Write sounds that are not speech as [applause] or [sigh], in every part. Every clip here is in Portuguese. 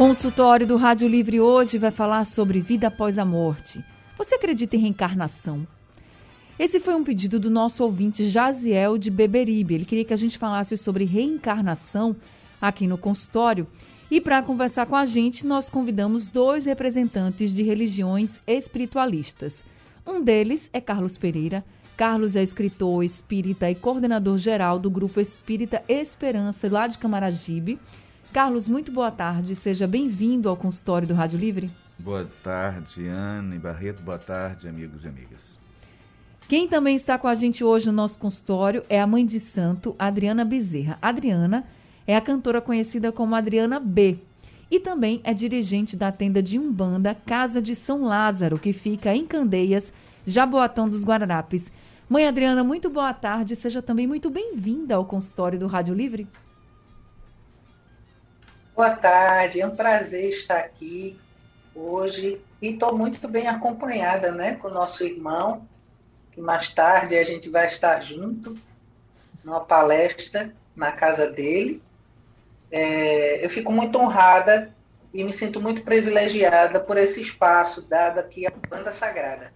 Consultório do Rádio Livre hoje vai falar sobre vida após a morte. Você acredita em reencarnação? Esse foi um pedido do nosso ouvinte Jaziel de Beberibe. Ele queria que a gente falasse sobre reencarnação aqui no consultório. E para conversar com a gente, nós convidamos dois representantes de religiões espiritualistas. Um deles é Carlos Pereira. Carlos é escritor espírita e coordenador geral do grupo Espírita Esperança, lá de Camaragibe. Carlos, muito boa tarde. Seja bem-vindo ao consultório do Rádio Livre. Boa tarde, Ana e Barreto. Boa tarde, amigos e amigas. Quem também está com a gente hoje no nosso consultório é a mãe de santo, Adriana Bezerra. Adriana é a cantora conhecida como Adriana B. E também é dirigente da tenda de Umbanda Casa de São Lázaro, que fica em Candeias, Jaboatão dos Guararapes. Mãe Adriana, muito boa tarde. Seja também muito bem-vinda ao consultório do Rádio Livre. Boa tarde, é um prazer estar aqui hoje e estou muito bem acompanhada né, com o nosso irmão, que mais tarde a gente vai estar junto numa palestra na casa dele. É, eu fico muito honrada e me sinto muito privilegiada por esse espaço dado aqui à Banda Sagrada.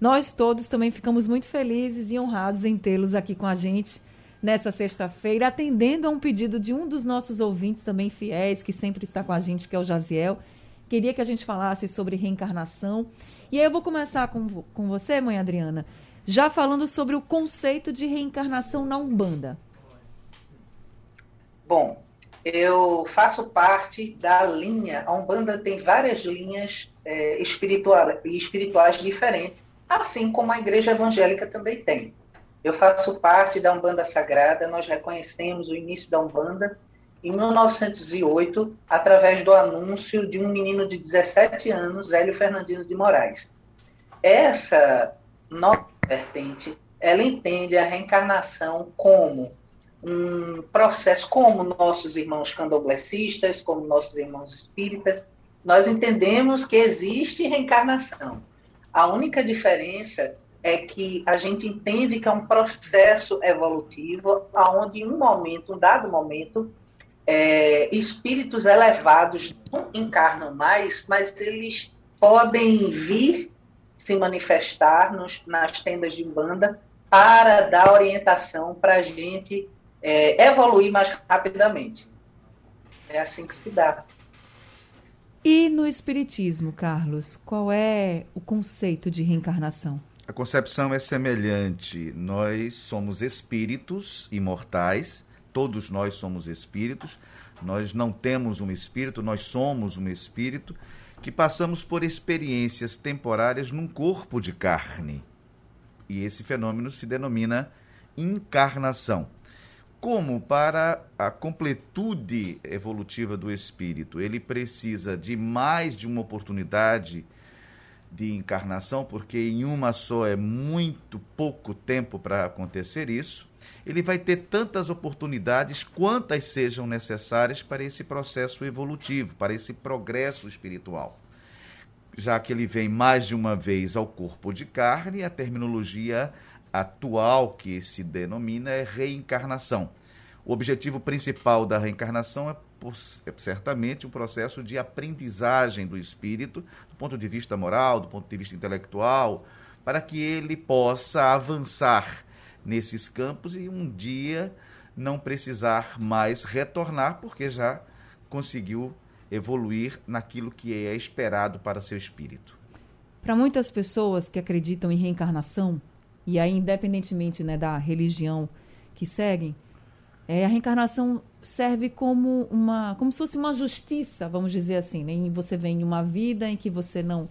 Nós todos também ficamos muito felizes e honrados em tê-los aqui com a gente nessa sexta-feira, atendendo a um pedido de um dos nossos ouvintes também fiéis, que sempre está com a gente, que é o Jaziel. Queria que a gente falasse sobre reencarnação. E aí eu vou começar com, com você, mãe Adriana, já falando sobre o conceito de reencarnação na Umbanda. Bom, eu faço parte da linha. A Umbanda tem várias linhas é, espirituais diferentes, assim como a Igreja Evangélica também tem. Eu faço parte da Umbanda Sagrada, nós reconhecemos o início da Umbanda em 1908, através do anúncio de um menino de 17 anos, Hélio Fernandino de Moraes. Essa nova vertente, ela entende a reencarnação como um processo, como nossos irmãos candoblecistas, como nossos irmãos espíritas, nós entendemos que existe reencarnação. A única diferença é que a gente entende que é um processo evolutivo, onde em um momento, um dado momento, é, espíritos elevados não encarnam mais, mas eles podem vir se manifestar nos, nas tendas de banda para dar orientação para a gente é, evoluir mais rapidamente. É assim que se dá. E no Espiritismo, Carlos, qual é o conceito de reencarnação? A concepção é semelhante. Nós somos espíritos imortais, todos nós somos espíritos. Nós não temos um espírito, nós somos um espírito que passamos por experiências temporárias num corpo de carne. E esse fenômeno se denomina encarnação. Como para a completude evolutiva do espírito, ele precisa de mais de uma oportunidade de encarnação, porque em uma só é muito pouco tempo para acontecer isso, ele vai ter tantas oportunidades quantas sejam necessárias para esse processo evolutivo, para esse progresso espiritual. Já que ele vem mais de uma vez ao corpo de carne, a terminologia atual que se denomina é reencarnação. O objetivo principal da reencarnação é é certamente um processo de aprendizagem do espírito, do ponto de vista moral, do ponto de vista intelectual, para que ele possa avançar nesses campos e um dia não precisar mais retornar, porque já conseguiu evoluir naquilo que é esperado para seu espírito. Para muitas pessoas que acreditam em reencarnação, e aí independentemente né, da religião que seguem, é, a reencarnação serve como uma, como se fosse uma justiça, vamos dizer assim. Né? Você vem em uma vida em que você não,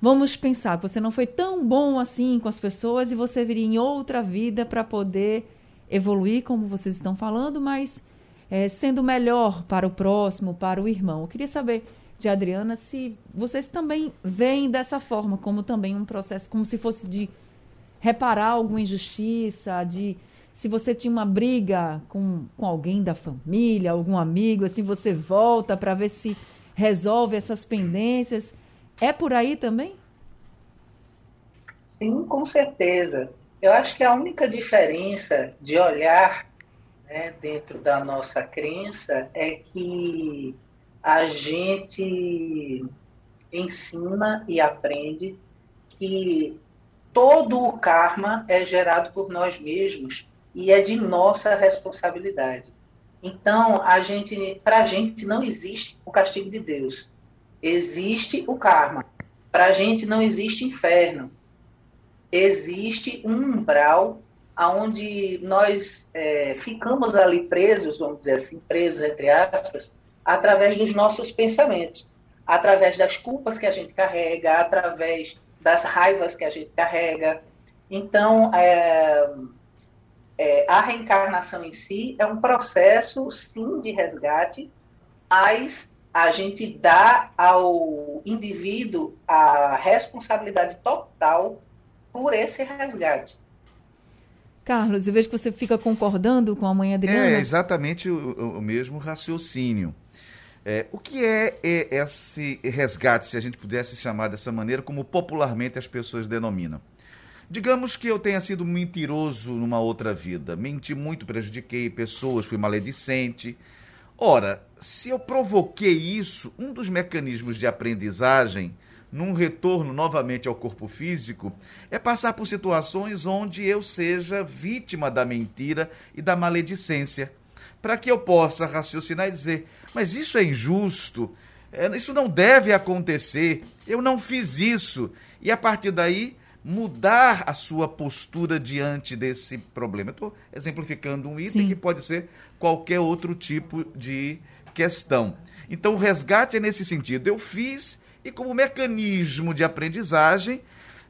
vamos pensar que você não foi tão bom assim com as pessoas e você viria em outra vida para poder evoluir, como vocês estão falando, mas é, sendo melhor para o próximo, para o irmão. Eu queria saber de Adriana, se vocês também veem dessa forma, como também um processo, como se fosse de reparar alguma injustiça, de se você tinha uma briga com, com alguém da família, algum amigo, assim, você volta para ver se resolve essas pendências. É por aí também? Sim, com certeza. Eu acho que a única diferença de olhar né, dentro da nossa crença é que a gente ensina e aprende que todo o karma é gerado por nós mesmos e é de nossa responsabilidade. Então, a gente, para a gente não existe o castigo de Deus, existe o karma. Para a gente não existe inferno, existe um umbral aonde nós é, ficamos ali presos, vamos dizer assim, presos entre aspas, através dos nossos pensamentos, através das culpas que a gente carrega, através das raivas que a gente carrega. Então, é, é, a reencarnação em si é um processo, sim, de resgate, mas a gente dá ao indivíduo a responsabilidade total por esse resgate. Carlos, eu vejo que você fica concordando com a mãe Adriana. É exatamente o, o mesmo raciocínio. É, o que é, é esse resgate, se a gente pudesse chamar dessa maneira, como popularmente as pessoas denominam? Digamos que eu tenha sido mentiroso numa outra vida, menti muito, prejudiquei pessoas, fui maledicente. Ora, se eu provoquei isso, um dos mecanismos de aprendizagem, num retorno novamente ao corpo físico, é passar por situações onde eu seja vítima da mentira e da maledicência, para que eu possa raciocinar e dizer: mas isso é injusto, é, isso não deve acontecer, eu não fiz isso. E a partir daí mudar a sua postura diante desse problema. Estou exemplificando um item Sim. que pode ser qualquer outro tipo de questão. Então, o resgate é nesse sentido. Eu fiz e, como mecanismo de aprendizagem,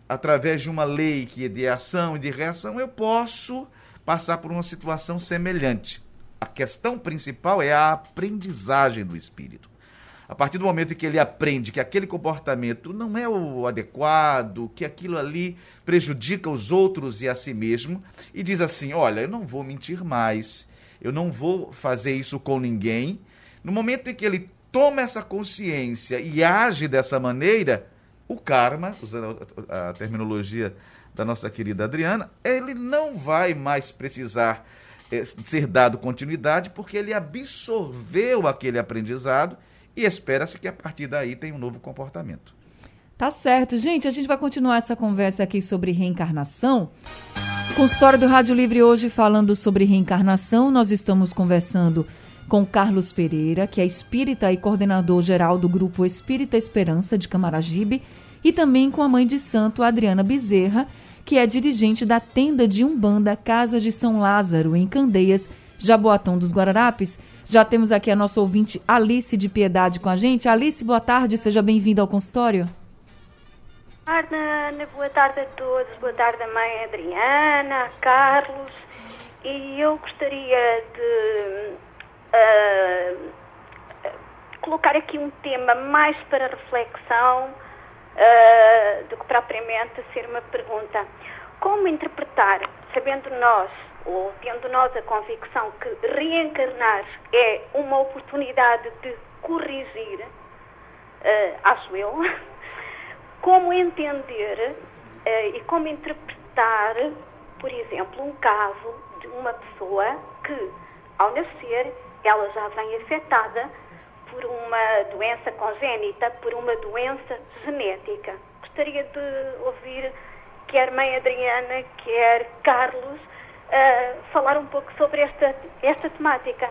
através de uma lei que é de ação e de reação, eu posso passar por uma situação semelhante. A questão principal é a aprendizagem do espírito. A partir do momento em que ele aprende que aquele comportamento não é o adequado, que aquilo ali prejudica os outros e a si mesmo, e diz assim: Olha, eu não vou mentir mais, eu não vou fazer isso com ninguém. No momento em que ele toma essa consciência e age dessa maneira, o karma, usando a terminologia da nossa querida Adriana, ele não vai mais precisar eh, ser dado continuidade, porque ele absorveu aquele aprendizado e espera-se que a partir daí tenha um novo comportamento. Tá certo. Gente, a gente vai continuar essa conversa aqui sobre reencarnação. Consultório do Rádio Livre hoje falando sobre reencarnação. Nós estamos conversando com Carlos Pereira, que é espírita e coordenador geral do grupo Espírita Esperança de Camaragibe, e também com a mãe de santo Adriana Bezerra, que é dirigente da tenda de Umbanda Casa de São Lázaro, em Candeias, Jaboatão dos Guararapes. Já temos aqui a nossa ouvinte Alice de Piedade com a gente. Alice, boa tarde, seja bem-vinda ao consultório. Boa tarde. Boa tarde a todos. Boa tarde, a mãe Adriana, a Carlos. E eu gostaria de uh, colocar aqui um tema mais para reflexão uh, do que propriamente ser uma pergunta. Como interpretar, sabendo nós ou tendo nós a convicção que reencarnar é uma oportunidade de corrigir, uh, acho eu, [laughs] como entender uh, e como interpretar, por exemplo, um caso de uma pessoa que, ao nascer, ela já vem afetada por uma doença congénita, por uma doença genética. Gostaria de ouvir quer mãe Adriana, quer Carlos, uh, falar um pouco sobre esta, esta temática.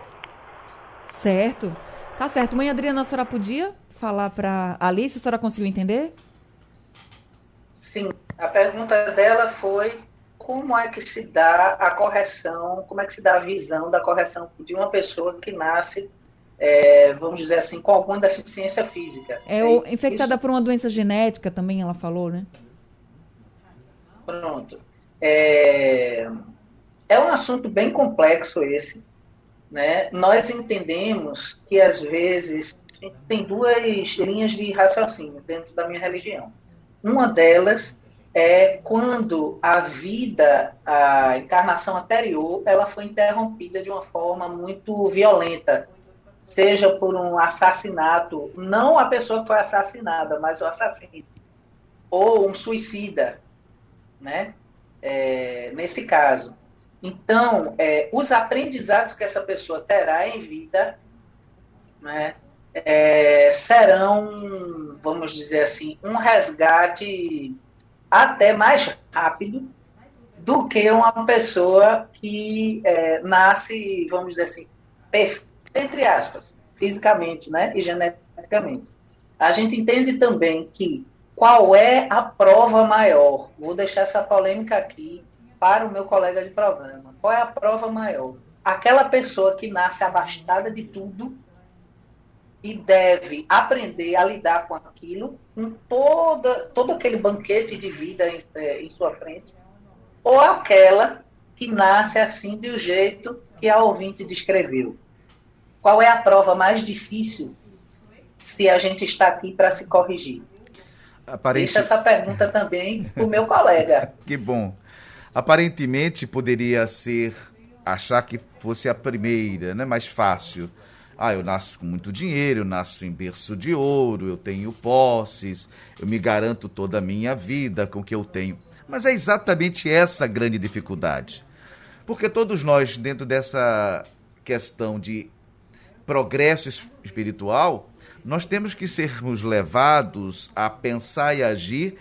Certo. Tá certo. Mãe Adriana, a senhora podia falar para Alice? A senhora conseguiu entender? Sim. A pergunta dela foi como é que se dá a correção, como é que se dá a visão da correção de uma pessoa que nasce, é, vamos dizer assim, com alguma deficiência física. É, é infectada isso? por uma doença genética também, ela falou, né? Pronto. É, é um assunto bem complexo esse. Né? Nós entendemos que, às vezes, tem duas linhas de raciocínio dentro da minha religião. Uma delas é quando a vida, a encarnação anterior, ela foi interrompida de uma forma muito violenta, seja por um assassinato, não a pessoa que foi assassinada, mas o assassino, ou um suicida, né? É, nesse caso. Então, é, os aprendizados que essa pessoa terá em vida né, é, serão, vamos dizer assim, um resgate até mais rápido do que uma pessoa que é, nasce, vamos dizer assim, perfeita, entre aspas, fisicamente né, e geneticamente. A gente entende também que qual é a prova maior? Vou deixar essa polêmica aqui para o meu colega de programa. Qual é a prova maior? Aquela pessoa que nasce abastada de tudo e deve aprender a lidar com aquilo, com toda, todo aquele banquete de vida em, é, em sua frente, ou aquela que nasce assim do jeito que a ouvinte descreveu. Qual é a prova mais difícil se a gente está aqui para se corrigir? Aparente... Deixa essa pergunta também para o meu colega. [laughs] que bom. Aparentemente poderia ser achar que fosse a primeira, né? Mais fácil. Ah, eu nasço com muito dinheiro, eu nasço em berço de ouro, eu tenho posses, eu me garanto toda a minha vida com o que eu tenho. Mas é exatamente essa a grande dificuldade. Porque todos nós, dentro dessa questão de progresso espiritual, nós temos que sermos levados a pensar e agir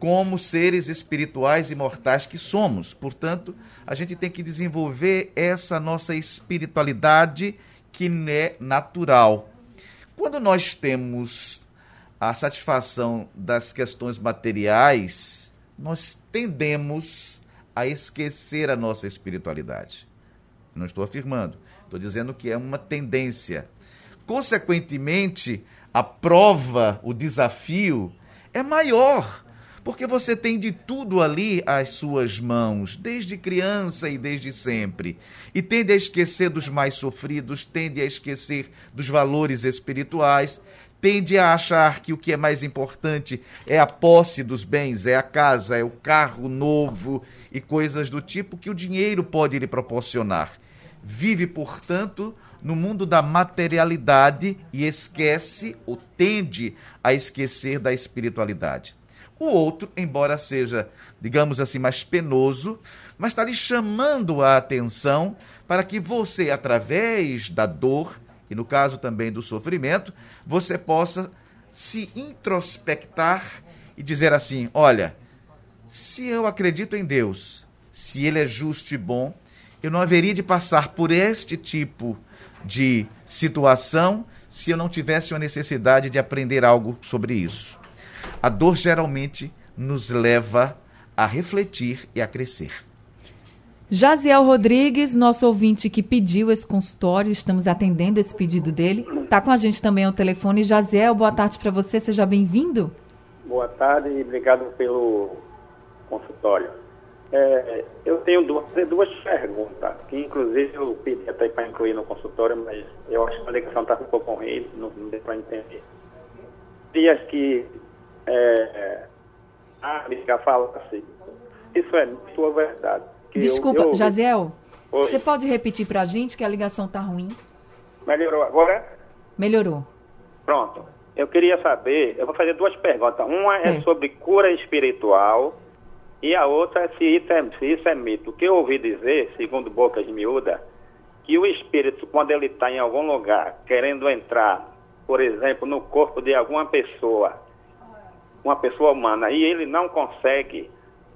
como seres espirituais e mortais que somos. Portanto, a gente tem que desenvolver essa nossa espiritualidade que é natural. Quando nós temos a satisfação das questões materiais, nós tendemos a esquecer a nossa espiritualidade. Não estou afirmando, estou dizendo que é uma tendência. Consequentemente, a prova, o desafio é maior porque você tem de tudo ali às suas mãos, desde criança e desde sempre. E tende a esquecer dos mais sofridos, tende a esquecer dos valores espirituais, tende a achar que o que é mais importante é a posse dos bens, é a casa, é o carro novo e coisas do tipo que o dinheiro pode lhe proporcionar. Vive, portanto, no mundo da materialidade e esquece ou tende a esquecer da espiritualidade. O outro, embora seja, digamos assim, mais penoso, mas está lhe chamando a atenção para que você, através da dor, e no caso também do sofrimento, você possa se introspectar e dizer assim: olha, se eu acredito em Deus, se Ele é justo e bom, eu não haveria de passar por este tipo de situação se eu não tivesse uma necessidade de aprender algo sobre isso. A dor geralmente nos leva a refletir e a crescer. Jaziel Rodrigues, nosso ouvinte que pediu esse consultório, estamos atendendo esse pedido dele. Está com a gente também ao telefone. Jaziel, boa tarde para você, seja bem-vindo. Boa tarde e obrigado pelo consultório. É, eu tenho duas, duas perguntas, que inclusive eu pedi até para incluir no consultório, mas eu acho que a ligação está um pouco ruim, não, não deu para entender. Dias que é, a fala assim, isso é sua verdade. Desculpa, eu, eu... Jaziel, Oi. você pode repetir para a gente que a ligação está ruim? Melhorou agora? Melhorou. Pronto. Eu queria saber, eu vou fazer duas perguntas. Uma é é sobre cura espiritual e a outra é se isso é, se isso é mito. O que eu ouvi dizer, segundo Bocas Miúda, que o espírito, quando ele está em algum lugar, querendo entrar, por exemplo, no corpo de alguma pessoa, uma pessoa humana, e ele não consegue,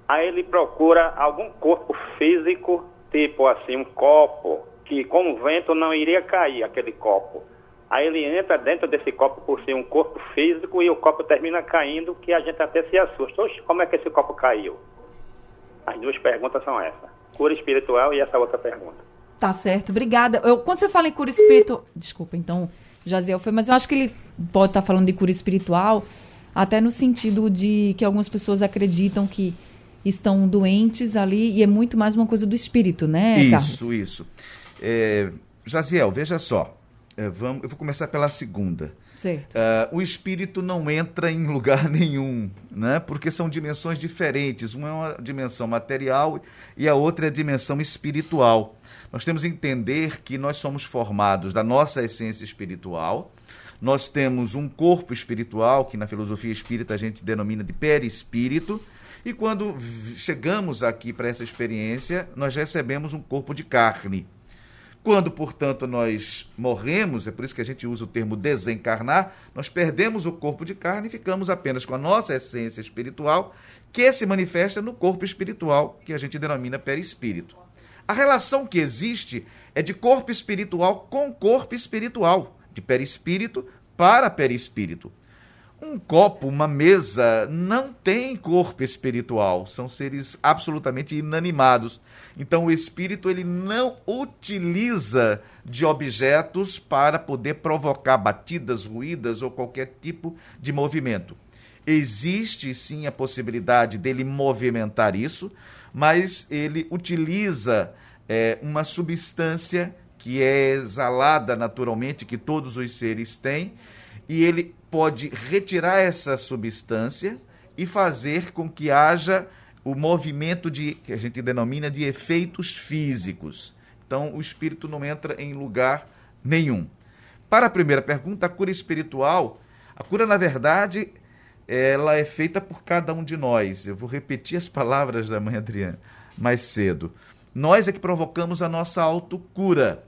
aí ele procura algum corpo físico, tipo assim, um copo, que com o vento não iria cair aquele copo. Aí ele entra dentro desse copo por ser um corpo físico e o copo termina caindo, que a gente até se assusta. Oxe, como é que esse copo caiu? As duas perguntas são essas. Cura espiritual e essa outra pergunta. Tá certo, obrigada. Eu, quando você fala em cura espiritual... Desculpa, então, Jaziel foi, mas eu acho que ele pode estar falando de cura espiritual até no sentido de que algumas pessoas acreditam que estão doentes ali e é muito mais uma coisa do espírito, né, isso, Carlos? Isso, isso. É, Jaziel, veja só. É, vamos, eu vou começar pela segunda. Uh, o espírito não entra em lugar [laughs] nenhum, né? porque são dimensões diferentes. Uma é uma dimensão material e a outra é a dimensão espiritual. Nós temos que entender que nós somos formados da nossa essência espiritual. Nós temos um corpo espiritual, que na filosofia espírita a gente denomina de perispírito, e quando chegamos aqui para essa experiência, nós recebemos um corpo de carne. Quando, portanto, nós morremos, é por isso que a gente usa o termo desencarnar, nós perdemos o corpo de carne e ficamos apenas com a nossa essência espiritual, que se manifesta no corpo espiritual, que a gente denomina perispírito. A relação que existe é de corpo espiritual com corpo espiritual, de perispírito para perispírito. Um copo, uma mesa, não tem corpo espiritual, são seres absolutamente inanimados. Então o espírito ele não utiliza de objetos para poder provocar batidas, ruídas ou qualquer tipo de movimento. Existe sim a possibilidade dele movimentar isso, mas ele utiliza é, uma substância que é exalada naturalmente, que todos os seres têm, e ele pode retirar essa substância e fazer com que haja o movimento de que a gente denomina de efeitos físicos. Então, o espírito não entra em lugar nenhum. Para a primeira pergunta, a cura espiritual, a cura na verdade, ela é feita por cada um de nós. Eu vou repetir as palavras da mãe Adriana mais cedo. Nós é que provocamos a nossa autocura.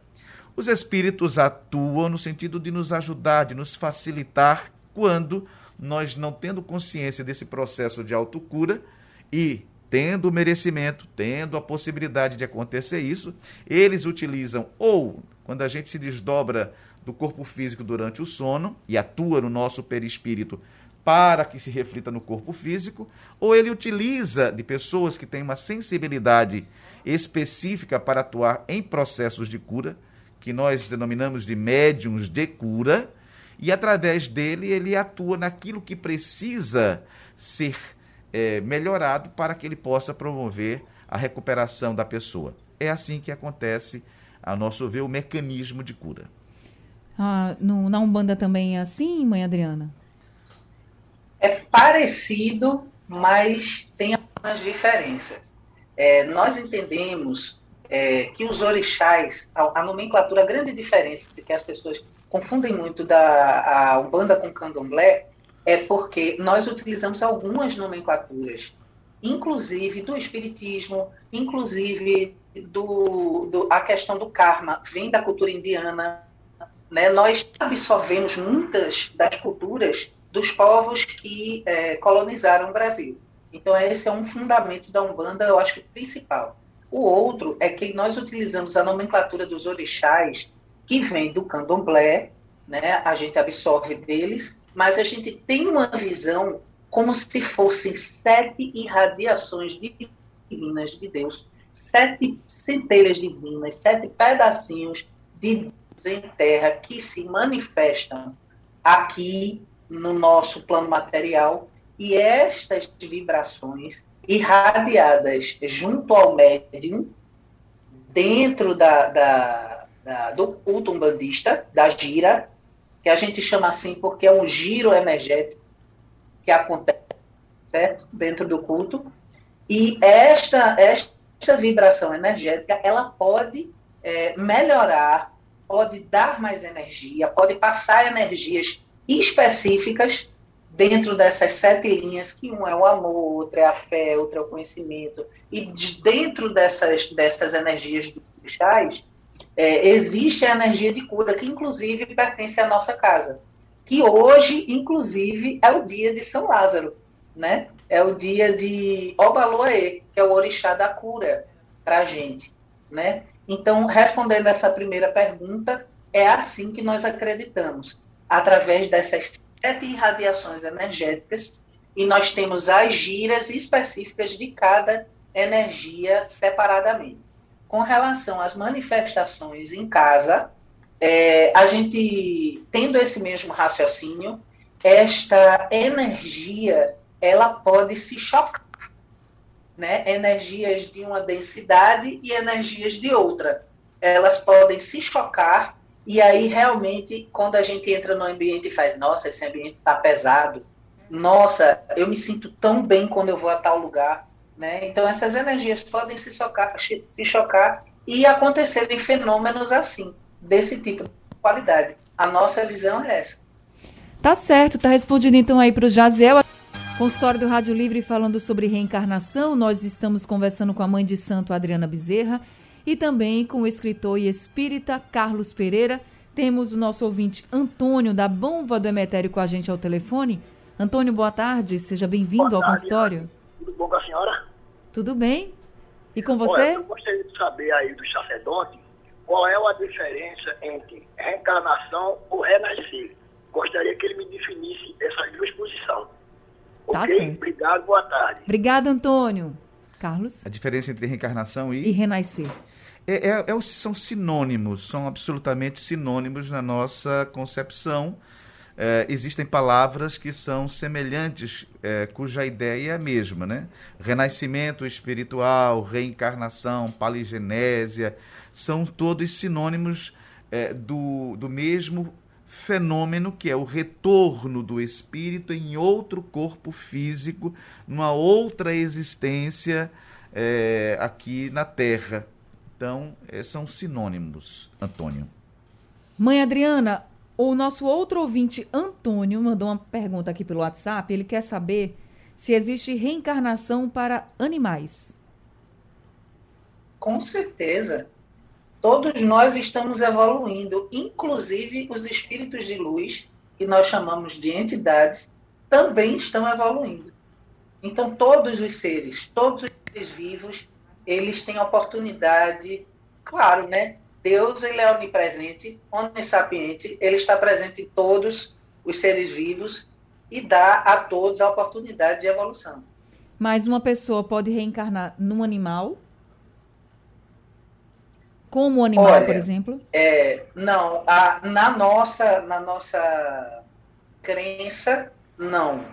Os espíritos atuam no sentido de nos ajudar, de nos facilitar quando nós não tendo consciência desse processo de autocura e tendo o merecimento, tendo a possibilidade de acontecer isso, eles utilizam ou quando a gente se desdobra do corpo físico durante o sono e atua no nosso perispírito para que se reflita no corpo físico, ou ele utiliza de pessoas que têm uma sensibilidade específica para atuar em processos de cura, que nós denominamos de médiums de cura, e através dele ele atua naquilo que precisa ser é, melhorado para que ele possa promover a recuperação da pessoa. É assim que acontece, a nosso ver, o mecanismo de cura. Ah, no, na Umbanda também é assim, mãe Adriana? É parecido, mas tem algumas diferenças. É, nós entendemos é, que os orixás, a, a, nomenclatura, a grande diferença que as pessoas confundem muito da a Umbanda com Candomblé é porque nós utilizamos algumas nomenclaturas, inclusive do Espiritismo, inclusive do, do a questão do karma, vem da cultura indiana. Né? Nós absorvemos muitas das culturas dos povos que é, colonizaram o Brasil. Então, esse é um fundamento da Umbanda, eu acho que principal. O outro é que nós utilizamos a nomenclatura dos orixás, que vem do candomblé, né? a gente absorve deles, mas a gente tem uma visão como se fossem sete irradiações divinas de Deus, sete centelhas divinas, sete pedacinhos de Deus em terra que se manifestam aqui no nosso plano material e estas vibrações irradiadas junto ao médium, dentro da, da, da, do culto umbandista, da gira, que a gente chama assim porque é um giro energético que acontece certo? dentro do culto. E esta, esta vibração energética, ela pode é, melhorar, pode dar mais energia, pode passar energias específicas dentro dessas sete linhas, que um é o amor, outro é a fé, outro é o conhecimento, e de, dentro dessas, dessas energias cristais, é, existe a energia de cura, que inclusive pertence à nossa casa, que hoje, inclusive, é o dia de São Lázaro, né? É o dia de Obaloaê, que é o orixá da cura para a gente, né? Então, respondendo essa primeira pergunta, é assim que nós acreditamos, através dessas sete irradiações energéticas e nós temos as giras específicas de cada energia separadamente. Com relação às manifestações em casa, é, a gente tendo esse mesmo raciocínio, esta energia ela pode se chocar, né? Energias de uma densidade e energias de outra, elas podem se chocar E aí, realmente, quando a gente entra no ambiente e faz, nossa, esse ambiente está pesado, nossa, eu me sinto tão bem quando eu vou a tal lugar. Né? Então, essas energias podem se chocar, se chocar e acontecerem fenômenos assim, desse tipo de qualidade. A nossa visão é essa. Tá certo, tá respondido então aí para o Jaziel. Consultório do Rádio Livre falando sobre reencarnação. Nós estamos conversando com a mãe de santo Adriana Bezerra e também com o escritor e espírita Carlos Pereira. Temos o nosso ouvinte Antônio da Bomba do Emetério com a gente ao telefone. Antônio, boa tarde, seja bem-vindo ao consultório. Tudo bom com a senhora? Tudo bem. E com você? Olha, eu gostaria de saber aí do sacerdote qual é a diferença entre reencarnação ou renascer. Gostaria que ele me definisse essas duas posições. Tá okay? certo. Obrigado, boa tarde. Obrigada, Antônio. Carlos? A diferença entre reencarnação e... E renascer. É, é, é, são sinônimos, são absolutamente sinônimos na nossa concepção. É, existem palavras que são semelhantes, é, cuja ideia é a mesma, né? Renascimento espiritual, reencarnação, paligenésia, são todos sinônimos é, do, do mesmo fenômeno que é o retorno do espírito em outro corpo físico, numa outra existência é, aqui na Terra. Então, é, são sinônimos, Antônio. Mãe Adriana, o nosso outro ouvinte, Antônio, mandou uma pergunta aqui pelo WhatsApp. Ele quer saber se existe reencarnação para animais. Com certeza. Todos nós estamos evoluindo, inclusive os espíritos de luz, que nós chamamos de entidades, também estão evoluindo. Então, todos os seres, todos os seres vivos, eles têm a oportunidade, claro, né? Deus ele é onipresente, onissapiente, ele está presente em todos os seres vivos e dá a todos a oportunidade de evolução. Mas uma pessoa pode reencarnar num animal? Como um animal, Olha, por exemplo? É, não, a, na, nossa, na nossa crença, não.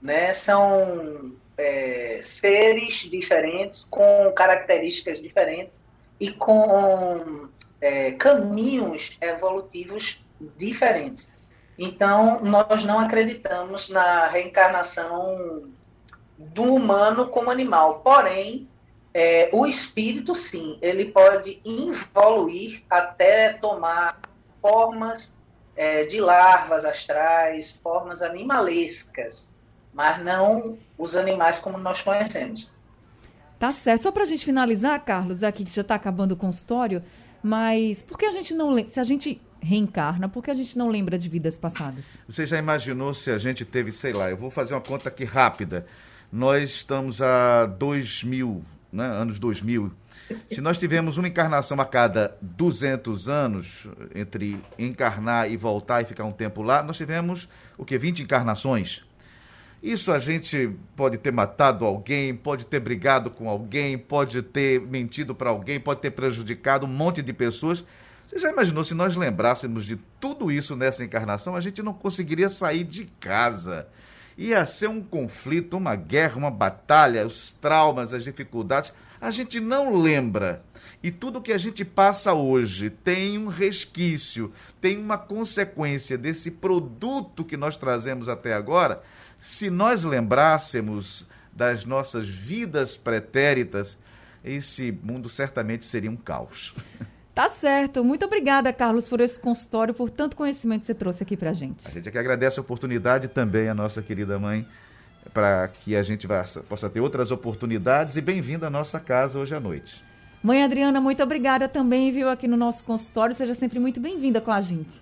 Né? São é, seres diferentes, com características diferentes e com é, caminhos evolutivos diferentes. Então, nós não acreditamos na reencarnação do humano como animal. Porém, é, o espírito, sim, ele pode evoluir até tomar formas é, de larvas astrais, formas animalescas, mas não os animais como nós conhecemos. Tá certo. Só para a gente finalizar, Carlos, aqui que já está acabando o consultório, mas por que a gente não lembra? Se a gente reencarna, por que a gente não lembra de vidas passadas? Você já imaginou se a gente teve, sei lá, eu vou fazer uma conta aqui rápida. Nós estamos a 2000, né, anos 2000. Se nós tivemos uma encarnação a cada 200 anos, entre encarnar e voltar e ficar um tempo lá, nós tivemos o que? 20 encarnações. Isso a gente pode ter matado alguém, pode ter brigado com alguém, pode ter mentido para alguém, pode ter prejudicado um monte de pessoas. Você já imaginou se nós lembrássemos de tudo isso nessa encarnação, a gente não conseguiria sair de casa ia ser um conflito, uma guerra, uma batalha, os traumas, as dificuldades. A gente não lembra. E tudo que a gente passa hoje tem um resquício, tem uma consequência desse produto que nós trazemos até agora. Se nós lembrássemos das nossas vidas pretéritas, esse mundo certamente seria um caos. [laughs] Tá certo. Muito obrigada, Carlos, por esse consultório, por tanto conhecimento que você trouxe aqui pra gente. A gente aqui agradece a oportunidade também, a nossa querida mãe, para que a gente vá, possa ter outras oportunidades e bem-vinda à nossa casa hoje à noite. Mãe Adriana, muito obrigada também, viu, aqui no nosso consultório. Seja sempre muito bem-vinda com a gente.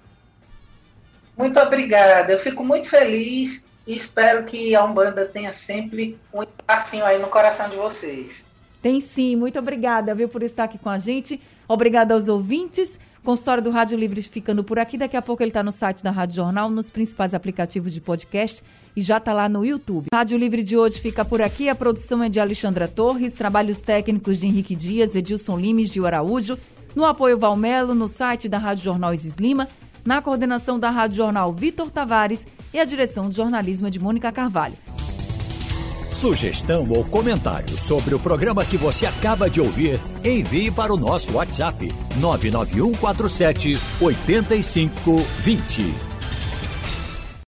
Muito obrigada. Eu fico muito feliz e espero que a Umbanda tenha sempre um espacinho aí no coração de vocês. Tem sim. Muito obrigada, viu, por estar aqui com a gente. Obrigada aos ouvintes. Consultório do Rádio Livre ficando por aqui. Daqui a pouco ele está no site da Rádio Jornal, nos principais aplicativos de podcast e já está lá no YouTube. Rádio Livre de hoje fica por aqui. A produção é de Alexandra Torres, trabalhos técnicos de Henrique Dias, Edilson Limes de Araújo, no apoio Valmelo, no site da Rádio Jornal Isis Lima, na coordenação da Rádio Jornal Vitor Tavares e a direção de jornalismo é de Mônica Carvalho. Sugestão ou comentário sobre o programa que você acaba de ouvir, envie para o nosso WhatsApp 99147 8520.